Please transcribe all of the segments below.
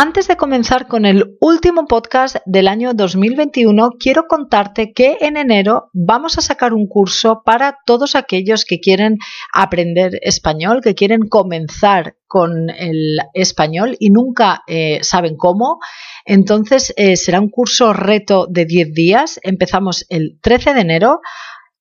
Antes de comenzar con el último podcast del año 2021, quiero contarte que en enero vamos a sacar un curso para todos aquellos que quieren aprender español, que quieren comenzar con el español y nunca eh, saben cómo. Entonces eh, será un curso reto de 10 días. Empezamos el 13 de enero.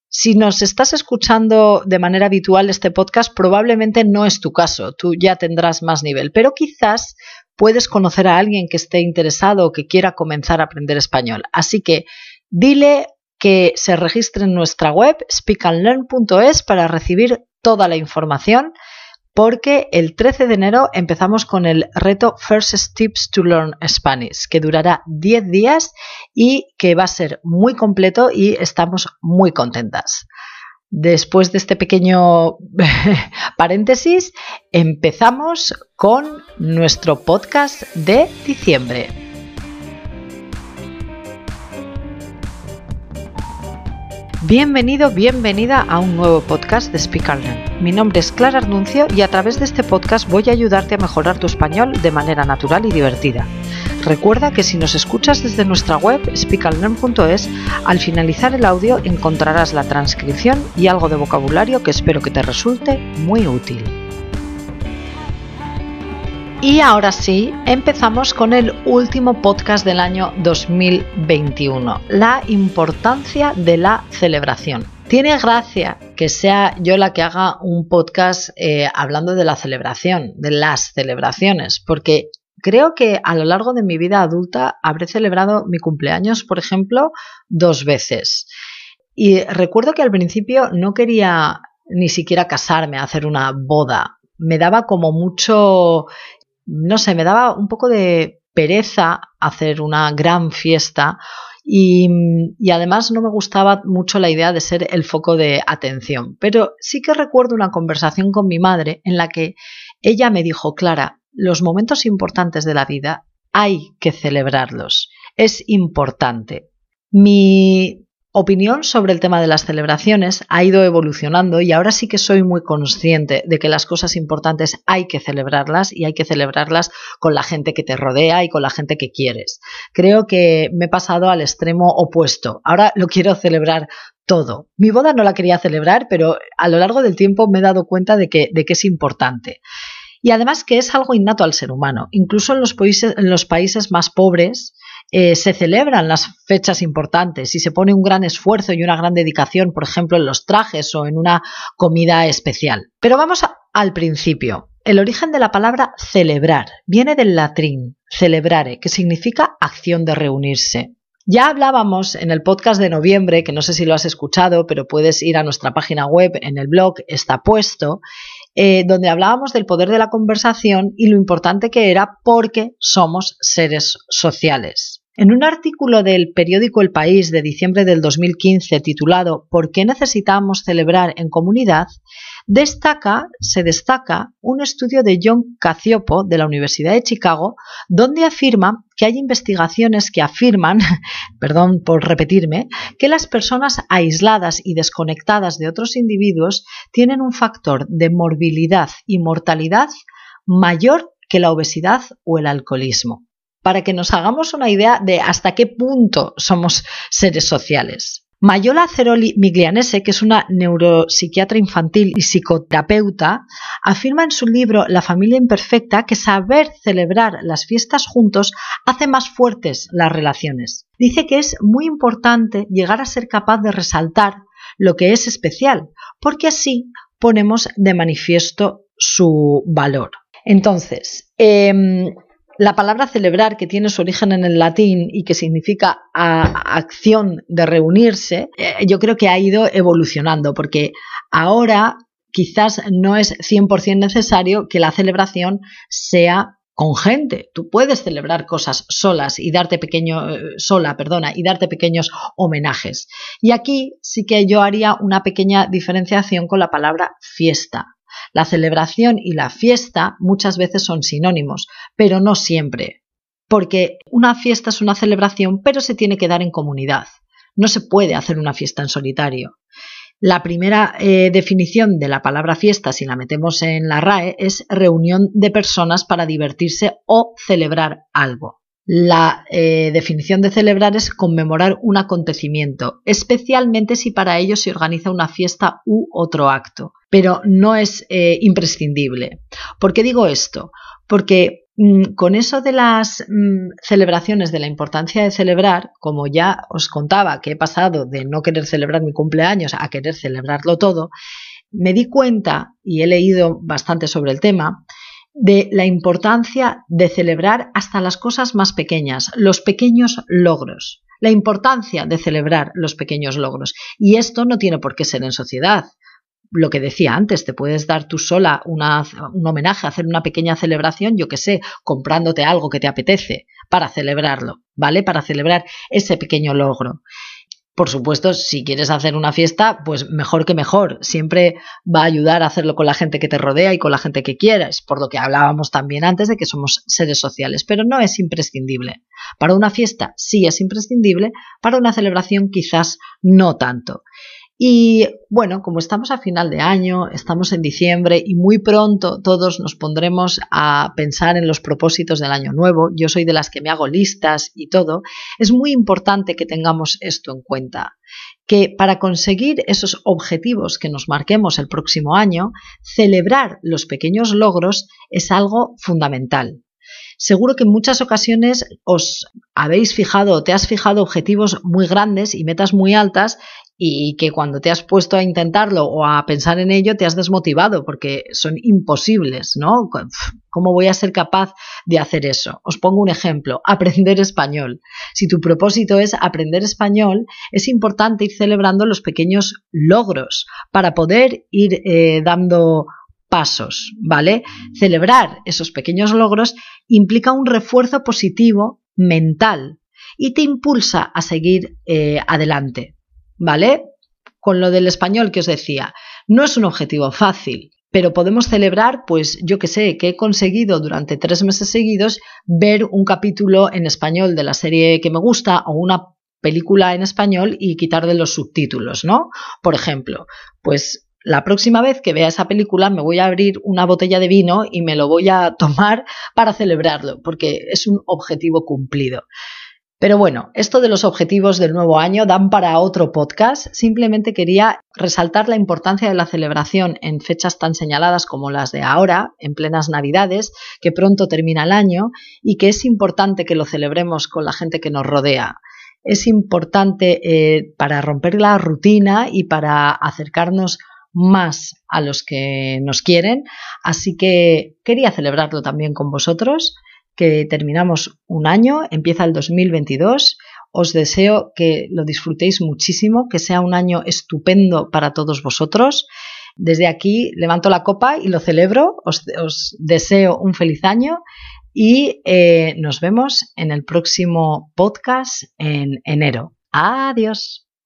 Si nos estás escuchando de manera habitual este podcast, probablemente no es tu caso, tú ya tendrás más nivel, pero quizás puedes conocer a alguien que esté interesado o que quiera comenzar a aprender español. Así que dile que se registre en nuestra web speakandlearn.es para recibir toda la información porque el 13 de enero empezamos con el reto First Steps to Learn Spanish, que durará 10 días y que va a ser muy completo y estamos muy contentas. Después de este pequeño paréntesis, empezamos con nuestro podcast de diciembre. Bienvenido, bienvenida a un nuevo podcast de Speak Mi nombre es Clara Arnuncio y a través de este podcast voy a ayudarte a mejorar tu español de manera natural y divertida. Recuerda que si nos escuchas desde nuestra web speakallearn.es, al finalizar el audio encontrarás la transcripción y algo de vocabulario que espero que te resulte muy útil. Y ahora sí, empezamos con el último podcast del año 2021, la importancia de la celebración. Tiene gracia que sea yo la que haga un podcast eh, hablando de la celebración, de las celebraciones, porque Creo que a lo largo de mi vida adulta habré celebrado mi cumpleaños, por ejemplo, dos veces. Y recuerdo que al principio no quería ni siquiera casarme, hacer una boda. Me daba como mucho, no sé, me daba un poco de pereza hacer una gran fiesta y, y, además no me gustaba mucho la idea de ser el foco de atención. Pero sí que recuerdo una conversación con mi madre en la que ella me dijo, Clara, los momentos importantes de la vida hay que celebrarlos. Es importante. Mi opinión sobre el tema de las celebraciones ha ido evolucionando y ahora sí que soy muy consciente de que las cosas importantes hay que celebrarlas y hay que celebrarlas con la gente que te rodea y con la gente que quieres. Creo que me he pasado al extremo opuesto. Ahora lo quiero celebrar todo. Mi boda no la quería celebrar, pero a lo largo del tiempo me he dado cuenta de que, de que es importante y además que es algo innato al ser humano. Incluso en los países, en los países más pobres eh, se celebran las fechas importantes y se pone un gran esfuerzo y una gran dedicación, por ejemplo, en los trajes o en una comida especial. Pero vamos al principio. El origen de la palabra celebrar viene del latín celebrare, que significa acción de reunirse. Ya hablábamos en el podcast de noviembre, que no sé si lo has escuchado, pero puedes ir a nuestra página web, en el blog está puesto, eh, donde hablábamos del poder de la conversación y lo importante que era porque somos seres sociales. En un artículo del periódico El País de diciembre del 2015 titulado ¿Por qué necesitamos celebrar en comunidad? Destaca, se destaca un estudio de John Cacioppo de la Universidad de Chicago, donde afirma que hay investigaciones que afirman, perdón por repetirme, que las personas aisladas y desconectadas de otros individuos tienen un factor de morbilidad y mortalidad mayor que la obesidad o el alcoholismo, para que nos hagamos una idea de hasta qué punto somos seres sociales. Mayola Ceroli Miglianese, que es una neuropsiquiatra infantil y psicoterapeuta, afirma en su libro La familia imperfecta que saber celebrar las fiestas juntos hace más fuertes las relaciones. Dice que es muy importante llegar a ser capaz de resaltar lo que es especial, porque así ponemos de manifiesto su valor. Entonces, em, la palabra celebrar, que tiene su origen en el latín y que significa acción de reunirse, eh, yo creo que ha ido evolucionando, porque ahora quizás no es 100% necesario que la celebración sea con gente. Tú puedes celebrar cosas solas y darte pequeño eh, sola, perdona, y darte pequeños homenajes. Y aquí sí que yo haría una pequeña diferenciación con la palabra fiesta. La celebración y la fiesta muchas veces son sinónimos, pero no siempre, porque una fiesta es una celebración, pero se tiene que dar en comunidad. No se puede hacer una fiesta en solitario. La primera eh, definición de la palabra fiesta, si la metemos en la RAE, es reunión de personas para divertirse o celebrar algo. La eh, definición de celebrar es conmemorar un acontecimiento, especialmente si para ello se organiza una fiesta u otro acto, pero no es eh, imprescindible. ¿Por qué digo esto? Porque Mm, con eso de las mm, celebraciones, de la importancia de celebrar, como ya os contaba que he pasado de no querer celebrar mi cumpleaños a querer celebrarlo todo, me di cuenta, y he leído bastante sobre el tema, de la importancia de celebrar hasta las cosas más pequeñas, los pequeños logros, la importancia de celebrar los pequeños logros. Y esto no tiene por qué ser en sociedad lo que decía antes, te puedes dar tú sola una, un homenaje, hacer una pequeña celebración, yo que sé, comprándote algo que te apetece para celebrarlo, ¿vale? Para celebrar ese pequeño logro. Por supuesto, si quieres hacer una fiesta, pues mejor que mejor. Siempre va a ayudar a hacerlo con la gente que te rodea y con la gente que quieras, por lo que hablábamos también antes de que somos seres sociales, pero no es imprescindible. Para una fiesta sí es imprescindible, para una celebración quizás no tanto. Y bueno, como estamos a final de año, estamos en diciembre y muy pronto todos nos pondremos a pensar en los propósitos del año nuevo, yo soy de las que me hago listas y todo, es muy importante que tengamos esto en cuenta, que para conseguir esos objetivos que nos marquemos el próximo año, celebrar los pequeños logros es algo fundamental. Seguro que en muchas ocasiones os habéis fijado o te has fijado objetivos muy grandes y metas muy altas y que cuando te has puesto a intentarlo o a pensar en ello te has desmotivado porque son imposibles, ¿no? ¿Cómo voy a ser capaz de hacer eso? Os pongo un ejemplo, aprender español. Si tu propósito es aprender español, es importante ir celebrando los pequeños logros para poder ir eh, dando pasos, ¿vale? Celebrar esos pequeños logros implica un refuerzo positivo mental y te impulsa a seguir eh, adelante, ¿vale? Con lo del español que os decía, no es un objetivo fácil, pero podemos celebrar, pues yo que sé, que he conseguido durante tres meses seguidos ver un capítulo en español de la serie que me gusta o una película en español y quitar de los subtítulos, ¿no? Por ejemplo, pues la próxima vez que vea esa película me voy a abrir una botella de vino y me lo voy a tomar para celebrarlo, porque es un objetivo cumplido. Pero bueno, esto de los objetivos del nuevo año dan para otro podcast. Simplemente quería resaltar la importancia de la celebración en fechas tan señaladas como las de ahora, en plenas Navidades, que pronto termina el año y que es importante que lo celebremos con la gente que nos rodea. Es importante eh, para romper la rutina y para acercarnos más a los que nos quieren. Así que quería celebrarlo también con vosotros, que terminamos un año, empieza el 2022. Os deseo que lo disfrutéis muchísimo, que sea un año estupendo para todos vosotros. Desde aquí levanto la copa y lo celebro. Os, deseo un feliz año y eh, nos vemos en el próximo podcast en enero. Adiós.